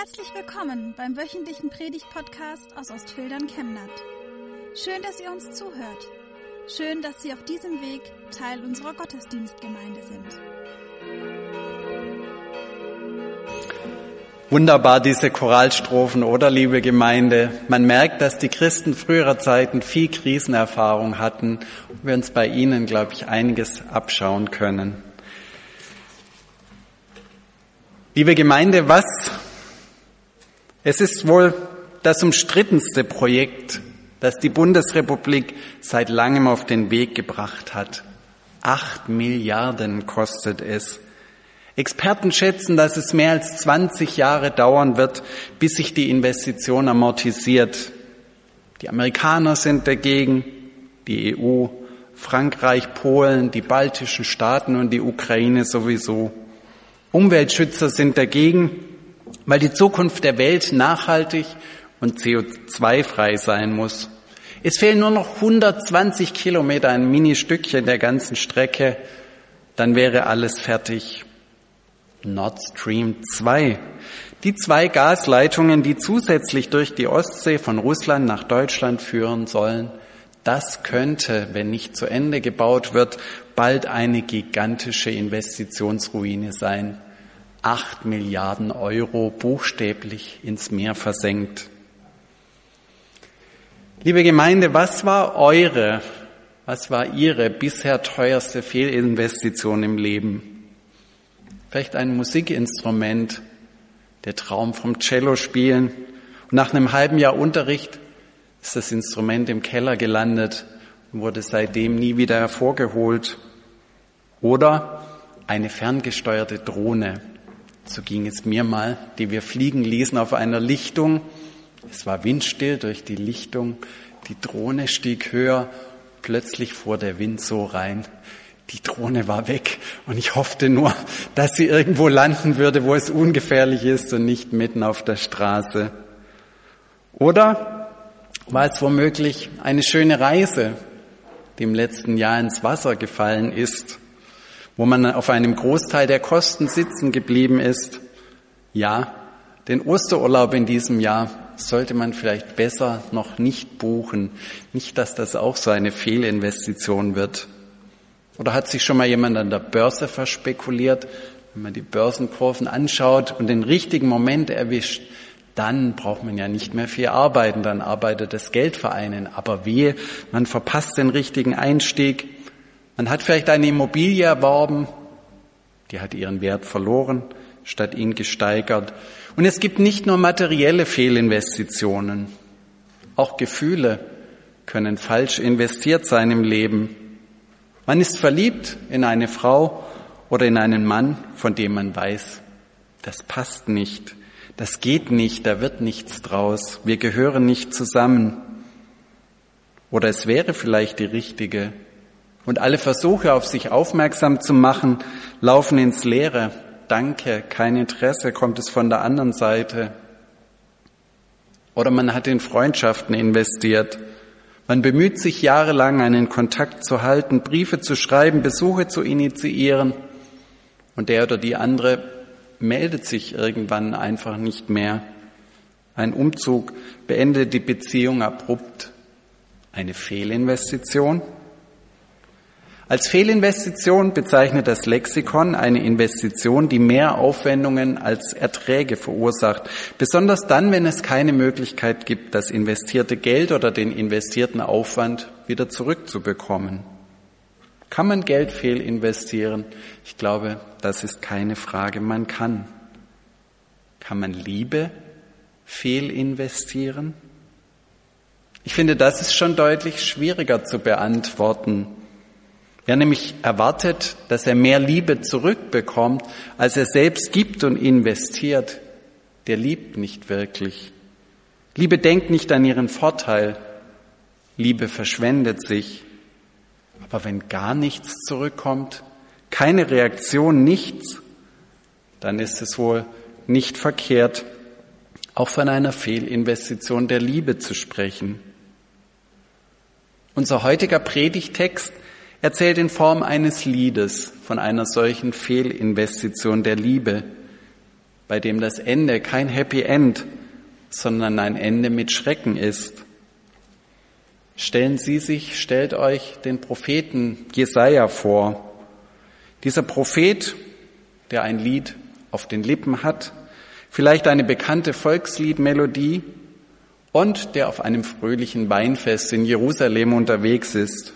Herzlich willkommen beim wöchentlichen Predigt-Podcast aus Ostfildern Chemnat. Schön, dass ihr uns zuhört. Schön, dass Sie auf diesem Weg Teil unserer Gottesdienstgemeinde sind. Wunderbar diese Choralstrophen, oder liebe Gemeinde? Man merkt, dass die Christen früherer Zeiten viel Krisenerfahrung hatten und wir uns bei ihnen, glaube ich, einiges abschauen können. Liebe Gemeinde, was? Es ist wohl das umstrittenste Projekt, das die Bundesrepublik seit langem auf den Weg gebracht hat. Acht Milliarden kostet es. Experten schätzen, dass es mehr als 20 Jahre dauern wird, bis sich die Investition amortisiert. Die Amerikaner sind dagegen, die EU, Frankreich, Polen, die baltischen Staaten und die Ukraine sowieso. Umweltschützer sind dagegen, weil die Zukunft der Welt nachhaltig und CO2-frei sein muss. Es fehlen nur noch 120 Kilometer, ein Ministückchen der ganzen Strecke, dann wäre alles fertig. Nord Stream 2. Die zwei Gasleitungen, die zusätzlich durch die Ostsee von Russland nach Deutschland führen sollen, das könnte, wenn nicht zu Ende gebaut wird, bald eine gigantische Investitionsruine sein. Acht Milliarden Euro buchstäblich ins Meer versenkt. Liebe Gemeinde, was war eure, was war Ihre bisher teuerste Fehlinvestition im Leben? Vielleicht ein Musikinstrument, der Traum vom Cello spielen. Und nach einem halben Jahr Unterricht ist das Instrument im Keller gelandet und wurde seitdem nie wieder hervorgeholt. Oder eine ferngesteuerte Drohne. So ging es mir mal, die wir fliegen ließen auf einer Lichtung. Es war windstill durch die Lichtung. Die Drohne stieg höher. Plötzlich fuhr der Wind so rein. Die Drohne war weg und ich hoffte nur, dass sie irgendwo landen würde, wo es ungefährlich ist und nicht mitten auf der Straße. Oder war es womöglich eine schöne Reise, die im letzten Jahr ins Wasser gefallen ist wo man auf einem Großteil der Kosten sitzen geblieben ist. Ja, den Osterurlaub in diesem Jahr sollte man vielleicht besser noch nicht buchen. Nicht, dass das auch so eine Fehlinvestition wird. Oder hat sich schon mal jemand an der Börse verspekuliert? Wenn man die Börsenkurven anschaut und den richtigen Moment erwischt, dann braucht man ja nicht mehr viel arbeiten, dann arbeitet das Geld für einen. Aber wehe, man verpasst den richtigen Einstieg man hat vielleicht eine Immobilie erworben, die hat ihren Wert verloren, statt ihn gesteigert. Und es gibt nicht nur materielle Fehlinvestitionen, auch Gefühle können falsch investiert sein im Leben. Man ist verliebt in eine Frau oder in einen Mann, von dem man weiß, das passt nicht, das geht nicht, da wird nichts draus, wir gehören nicht zusammen. Oder es wäre vielleicht die richtige, und alle Versuche, auf sich aufmerksam zu machen, laufen ins Leere. Danke, kein Interesse, kommt es von der anderen Seite. Oder man hat in Freundschaften investiert. Man bemüht sich jahrelang, einen Kontakt zu halten, Briefe zu schreiben, Besuche zu initiieren. Und der oder die andere meldet sich irgendwann einfach nicht mehr. Ein Umzug beendet die Beziehung abrupt. Eine Fehlinvestition? Als Fehlinvestition bezeichnet das Lexikon eine Investition, die mehr Aufwendungen als Erträge verursacht, besonders dann, wenn es keine Möglichkeit gibt, das investierte Geld oder den investierten Aufwand wieder zurückzubekommen. Kann man Geld fehlinvestieren? Ich glaube, das ist keine Frage. Man kann. Kann man Liebe fehlinvestieren? Ich finde, das ist schon deutlich schwieriger zu beantworten. Wer nämlich erwartet, dass er mehr Liebe zurückbekommt, als er selbst gibt und investiert, der liebt nicht wirklich. Liebe denkt nicht an ihren Vorteil. Liebe verschwendet sich. Aber wenn gar nichts zurückkommt, keine Reaktion, nichts, dann ist es wohl nicht verkehrt, auch von einer Fehlinvestition der Liebe zu sprechen. Unser heutiger Predigtext erzählt in Form eines Liedes von einer solchen Fehlinvestition der Liebe. bei dem das Ende kein Happy End, sondern ein Ende mit Schrecken ist. Stellen Sie sich, stellt euch den Propheten Jesaja vor. Dieser Prophet, der ein Lied auf den Lippen hat, vielleicht eine bekannte Volksliedmelodie und der auf einem fröhlichen Weinfest in Jerusalem unterwegs ist.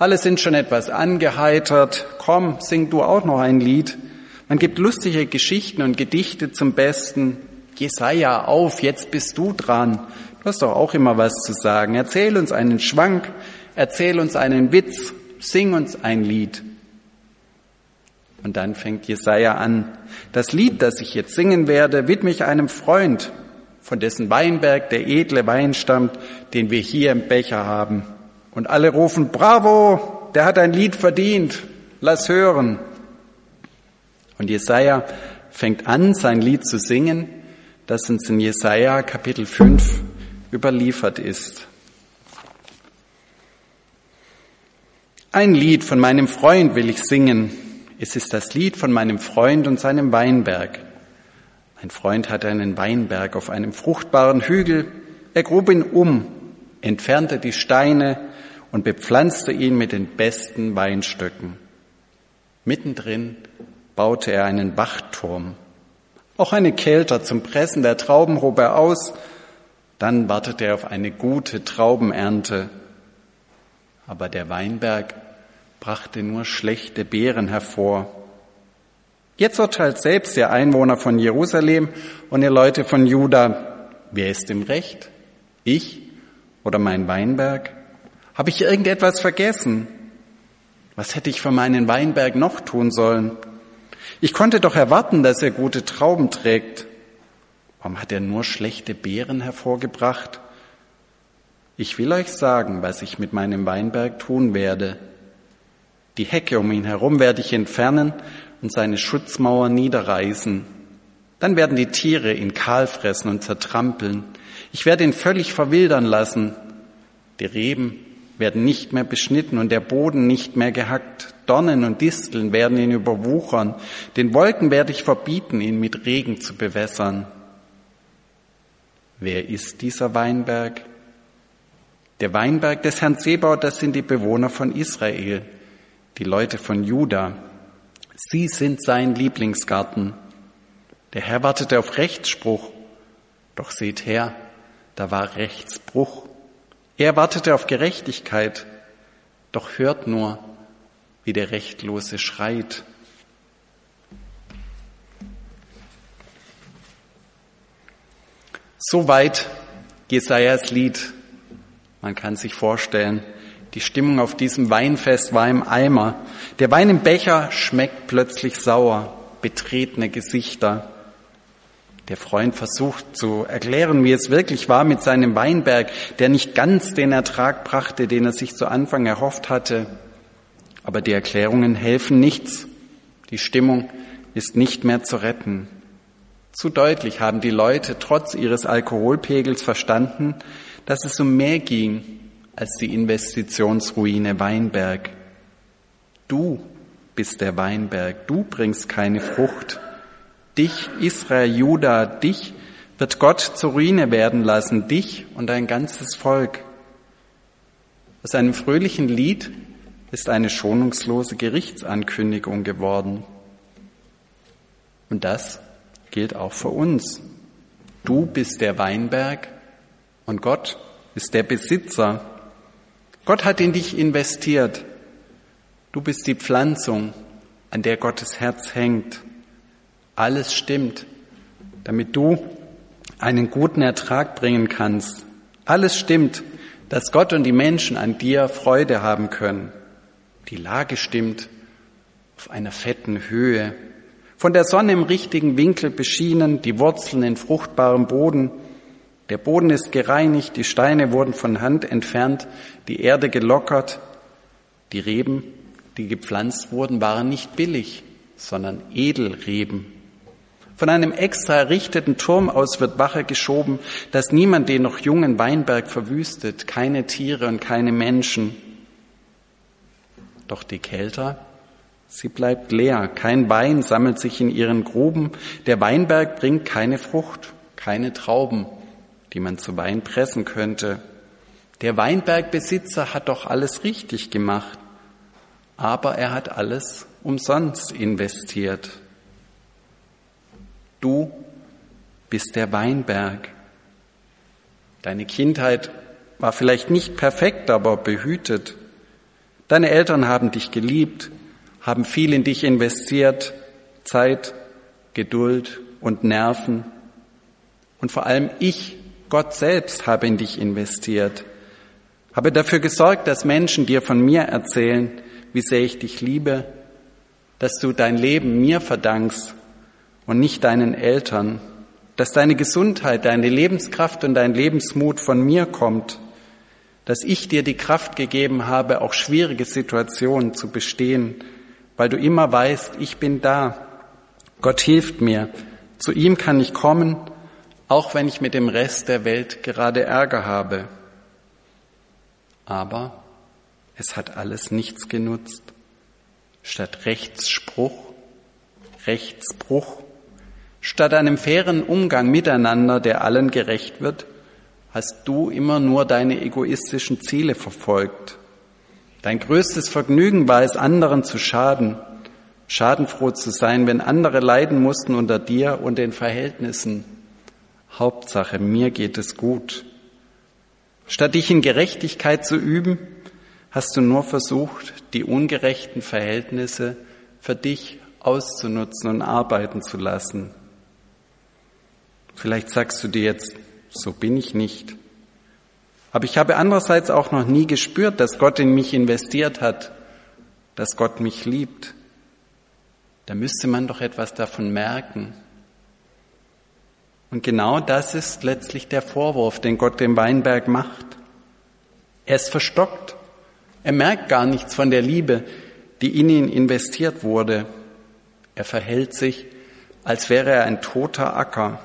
Alle sind schon etwas angeheitert. Komm, sing du auch noch ein Lied. Man gibt lustige Geschichten und Gedichte zum Besten. Jesaja, auf, jetzt bist du dran. Du hast doch auch immer was zu sagen. Erzähl uns einen Schwank, erzähl uns einen Witz, sing uns ein Lied. Und dann fängt Jesaja an. Das Lied, das ich jetzt singen werde, widme ich einem Freund, von dessen Weinberg der edle Wein stammt, den wir hier im Becher haben. Und alle rufen, bravo, der hat ein Lied verdient, lass hören. Und Jesaja fängt an, sein Lied zu singen, das uns in Jesaja Kapitel 5 überliefert ist. Ein Lied von meinem Freund will ich singen. Es ist das Lied von meinem Freund und seinem Weinberg. Ein Freund hatte einen Weinberg auf einem fruchtbaren Hügel. Er grub ihn um, entfernte die Steine und bepflanzte ihn mit den besten Weinstöcken. Mittendrin baute er einen Wachturm. Auch eine Kelter zum Pressen der Trauben hob er aus dann wartet er auf eine gute Traubenernte. Aber der Weinberg brachte nur schlechte Beeren hervor. Jetzt urteilt selbst der Einwohner von Jerusalem und ihr Leute von Juda, wer ist im Recht? Ich oder mein Weinberg? Habe ich irgendetwas vergessen? Was hätte ich für meinen Weinberg noch tun sollen? Ich konnte doch erwarten, dass er gute Trauben trägt. Warum hat er nur schlechte Beeren hervorgebracht? Ich will euch sagen, was ich mit meinem Weinberg tun werde. Die Hecke um ihn herum werde ich entfernen und seine Schutzmauer niederreißen. Dann werden die Tiere ihn kahl fressen und zertrampeln. Ich werde ihn völlig verwildern lassen. Die Reben werden nicht mehr beschnitten und der Boden nicht mehr gehackt. Dornen und Disteln werden ihn überwuchern. Den Wolken werde ich verbieten, ihn mit Regen zu bewässern. Wer ist dieser Weinberg? Der Weinberg des Herrn Zebaut, das sind die Bewohner von Israel, die Leute von Juda. Sie sind sein Lieblingsgarten. Der Herr wartete auf Rechtsspruch, doch seht her, da war Rechtsbruch. Er wartete auf Gerechtigkeit, doch hört nur, wie der Rechtlose schreit. Soweit Jesajas Lied. Man kann sich vorstellen, die Stimmung auf diesem Weinfest war im Eimer. Der Wein im Becher schmeckt plötzlich sauer, betretene Gesichter. Der Freund versucht zu erklären, wie es wirklich war mit seinem Weinberg, der nicht ganz den Ertrag brachte, den er sich zu Anfang erhofft hatte. Aber die Erklärungen helfen nichts. Die Stimmung ist nicht mehr zu retten. Zu deutlich haben die Leute trotz ihres Alkoholpegels verstanden, dass es um mehr ging als die Investitionsruine Weinberg. Du bist der Weinberg, du bringst keine Frucht. Dich, Israel, Juda, dich wird Gott zur Ruine werden lassen, dich und dein ganzes Volk. Aus einem fröhlichen Lied ist eine schonungslose Gerichtsankündigung geworden. Und das gilt auch für uns. Du bist der Weinberg und Gott ist der Besitzer. Gott hat in dich investiert. Du bist die Pflanzung, an der Gottes Herz hängt. Alles stimmt, damit du einen guten Ertrag bringen kannst. Alles stimmt, dass Gott und die Menschen an dir Freude haben können. Die Lage stimmt auf einer fetten Höhe von der Sonne im richtigen Winkel beschienen, die Wurzeln in fruchtbarem Boden. Der Boden ist gereinigt, die Steine wurden von Hand entfernt, die Erde gelockert. Die Reben, die gepflanzt wurden, waren nicht billig, sondern Edelreben. Von einem extra errichteten Turm aus wird Wache geschoben, dass niemand den noch jungen Weinberg verwüstet, keine Tiere und keine Menschen. Doch die Kälter Sie bleibt leer, kein Wein sammelt sich in ihren Gruben, der Weinberg bringt keine Frucht, keine Trauben, die man zu Wein pressen könnte. Der Weinbergbesitzer hat doch alles richtig gemacht, aber er hat alles umsonst investiert. Du bist der Weinberg. Deine Kindheit war vielleicht nicht perfekt, aber behütet. Deine Eltern haben dich geliebt, haben viel in dich investiert, Zeit, Geduld und Nerven. Und vor allem ich, Gott selbst, habe in dich investiert, habe dafür gesorgt, dass Menschen dir von mir erzählen, wie sehr ich dich liebe, dass du dein Leben mir verdankst und nicht deinen Eltern, dass deine Gesundheit, deine Lebenskraft und dein Lebensmut von mir kommt, dass ich dir die Kraft gegeben habe, auch schwierige Situationen zu bestehen weil du immer weißt, ich bin da. Gott hilft mir. Zu ihm kann ich kommen, auch wenn ich mit dem Rest der Welt gerade Ärger habe. Aber es hat alles nichts genutzt. Statt Rechtsspruch, Rechtsbruch, statt einem fairen Umgang miteinander, der allen gerecht wird, hast du immer nur deine egoistischen Ziele verfolgt. Dein größtes Vergnügen war es, anderen zu schaden, schadenfroh zu sein, wenn andere leiden mussten unter dir und den Verhältnissen. Hauptsache, mir geht es gut. Statt dich in Gerechtigkeit zu üben, hast du nur versucht, die ungerechten Verhältnisse für dich auszunutzen und arbeiten zu lassen. Vielleicht sagst du dir jetzt, so bin ich nicht. Aber ich habe andererseits auch noch nie gespürt, dass Gott in mich investiert hat, dass Gott mich liebt. Da müsste man doch etwas davon merken. Und genau das ist letztlich der Vorwurf, den Gott dem Weinberg macht. Er ist verstockt. Er merkt gar nichts von der Liebe, die in ihn investiert wurde. Er verhält sich, als wäre er ein toter Acker.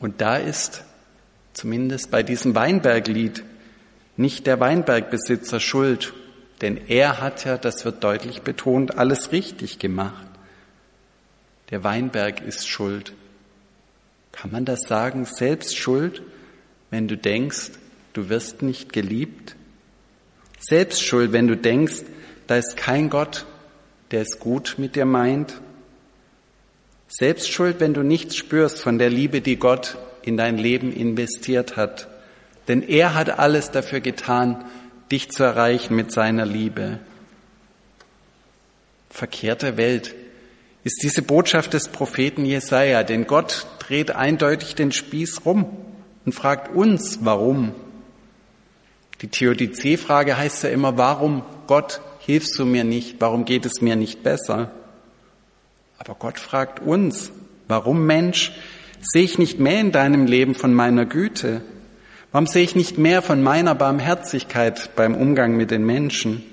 Und da ist zumindest bei diesem Weinberglied, nicht der Weinbergbesitzer schuld, denn er hat ja, das wird deutlich betont, alles richtig gemacht. Der Weinberg ist schuld. Kann man das sagen, selbst schuld, wenn du denkst, du wirst nicht geliebt? Selbst schuld, wenn du denkst, da ist kein Gott, der es gut mit dir meint? Selbst schuld, wenn du nichts spürst von der Liebe, die Gott in dein Leben investiert hat. Denn er hat alles dafür getan, dich zu erreichen mit seiner Liebe. Verkehrte Welt ist diese Botschaft des Propheten Jesaja, denn Gott dreht eindeutig den Spieß rum und fragt uns, warum. Die Theodizee-Frage heißt ja immer, warum Gott hilfst du mir nicht? Warum geht es mir nicht besser? Aber Gott fragt uns, warum Mensch Sehe ich nicht mehr in deinem Leben von meiner Güte? Warum sehe ich nicht mehr von meiner Barmherzigkeit beim Umgang mit den Menschen?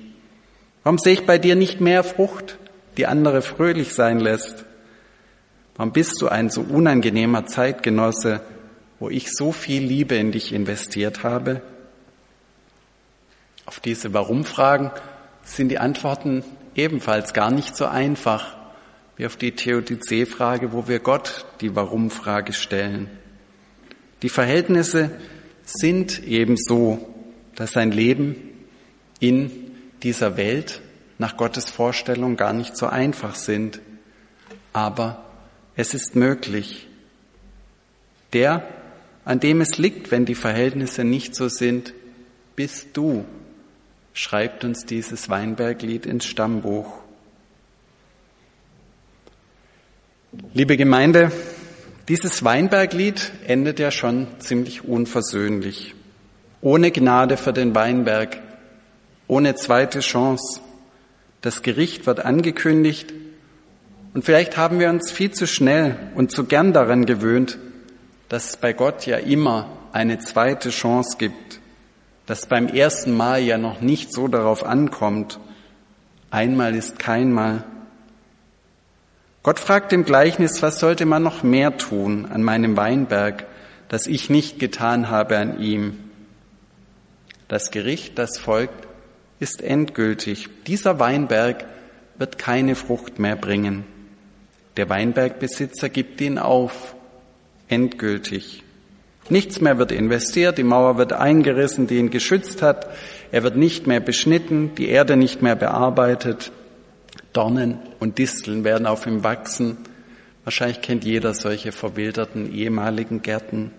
Warum sehe ich bei dir nicht mehr Frucht, die andere fröhlich sein lässt? Warum bist du ein so unangenehmer Zeitgenosse, wo ich so viel Liebe in dich investiert habe? Auf diese Warum-Fragen sind die Antworten ebenfalls gar nicht so einfach wie auf die Theodizee-Frage, wo wir Gott die Warum-Frage stellen. Die Verhältnisse sind eben so, dass sein Leben in dieser Welt nach Gottes Vorstellung gar nicht so einfach sind. Aber es ist möglich. Der, an dem es liegt, wenn die Verhältnisse nicht so sind, bist du, schreibt uns dieses Weinberglied ins Stammbuch. Liebe Gemeinde, dieses Weinberglied endet ja schon ziemlich unversöhnlich. Ohne Gnade für den Weinberg, ohne zweite Chance. Das Gericht wird angekündigt und vielleicht haben wir uns viel zu schnell und zu gern daran gewöhnt, dass es bei Gott ja immer eine zweite Chance gibt, dass beim ersten Mal ja noch nicht so darauf ankommt. Einmal ist kein Mal. Gott fragt im Gleichnis, was sollte man noch mehr tun an meinem Weinberg, das ich nicht getan habe an ihm? Das Gericht, das folgt, ist endgültig. Dieser Weinberg wird keine Frucht mehr bringen. Der Weinbergbesitzer gibt ihn auf, endgültig. Nichts mehr wird investiert, die Mauer wird eingerissen, die ihn geschützt hat, er wird nicht mehr beschnitten, die Erde nicht mehr bearbeitet, Dornen und Disteln werden auf ihm wachsen. Wahrscheinlich kennt jeder solche verwilderten ehemaligen Gärten.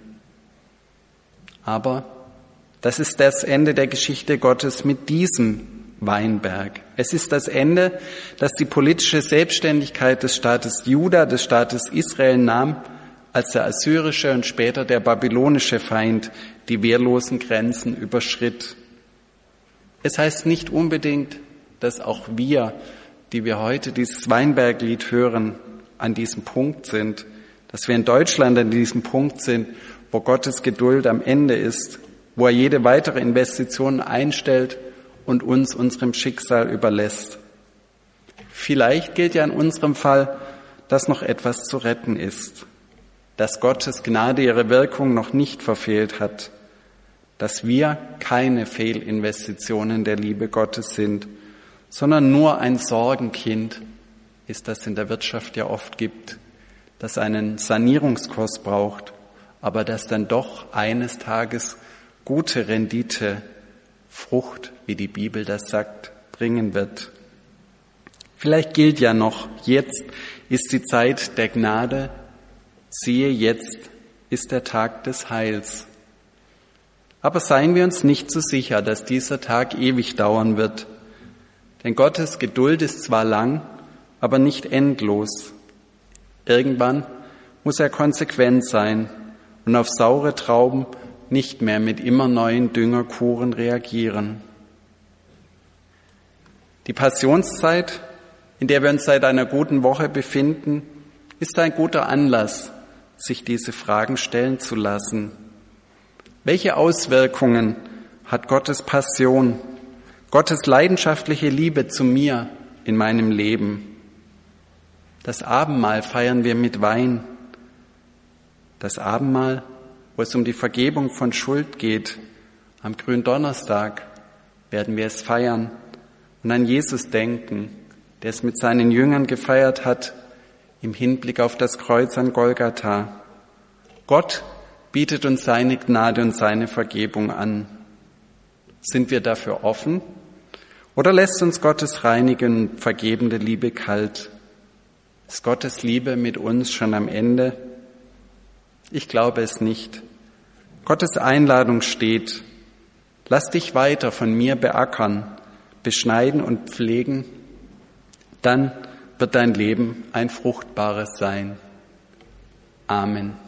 Aber das ist das Ende der Geschichte Gottes mit diesem Weinberg. Es ist das Ende, das die politische Selbstständigkeit des Staates Juda, des Staates Israel nahm, als der assyrische und später der babylonische Feind die wehrlosen Grenzen überschritt. Es heißt nicht unbedingt, dass auch wir, die wir heute dieses Weinberglied hören, an diesem Punkt sind, dass wir in Deutschland an diesem Punkt sind, wo Gottes Geduld am Ende ist, wo er jede weitere Investition einstellt und uns unserem Schicksal überlässt. Vielleicht gilt ja in unserem Fall, dass noch etwas zu retten ist, dass Gottes Gnade ihre Wirkung noch nicht verfehlt hat, dass wir keine Fehlinvestitionen der Liebe Gottes sind, sondern nur ein Sorgenkind ist, das in der Wirtschaft ja oft gibt, das einen Sanierungskurs braucht, aber das dann doch eines Tages gute Rendite, Frucht, wie die Bibel das sagt, bringen wird. Vielleicht gilt ja noch, jetzt ist die Zeit der Gnade, siehe jetzt ist der Tag des Heils. Aber seien wir uns nicht so sicher, dass dieser Tag ewig dauern wird. Denn Gottes Geduld ist zwar lang, aber nicht endlos. Irgendwann muss er konsequent sein und auf saure Trauben nicht mehr mit immer neuen Düngerkuren reagieren. Die Passionszeit, in der wir uns seit einer guten Woche befinden, ist ein guter Anlass, sich diese Fragen stellen zu lassen. Welche Auswirkungen hat Gottes Passion, Gottes leidenschaftliche Liebe zu mir in meinem Leben? Das Abendmahl feiern wir mit Wein. Das Abendmahl, wo es um die Vergebung von Schuld geht, am Gründonnerstag werden wir es feiern und an Jesus denken, der es mit seinen Jüngern gefeiert hat im Hinblick auf das Kreuz an Golgatha. Gott bietet uns seine Gnade und seine Vergebung an. Sind wir dafür offen oder lässt uns Gottes reinigen und vergebende Liebe kalt? Ist Gottes Liebe mit uns schon am Ende? Ich glaube es nicht. Gottes Einladung steht, lass dich weiter von mir beackern, beschneiden und pflegen, dann wird dein Leben ein fruchtbares sein. Amen.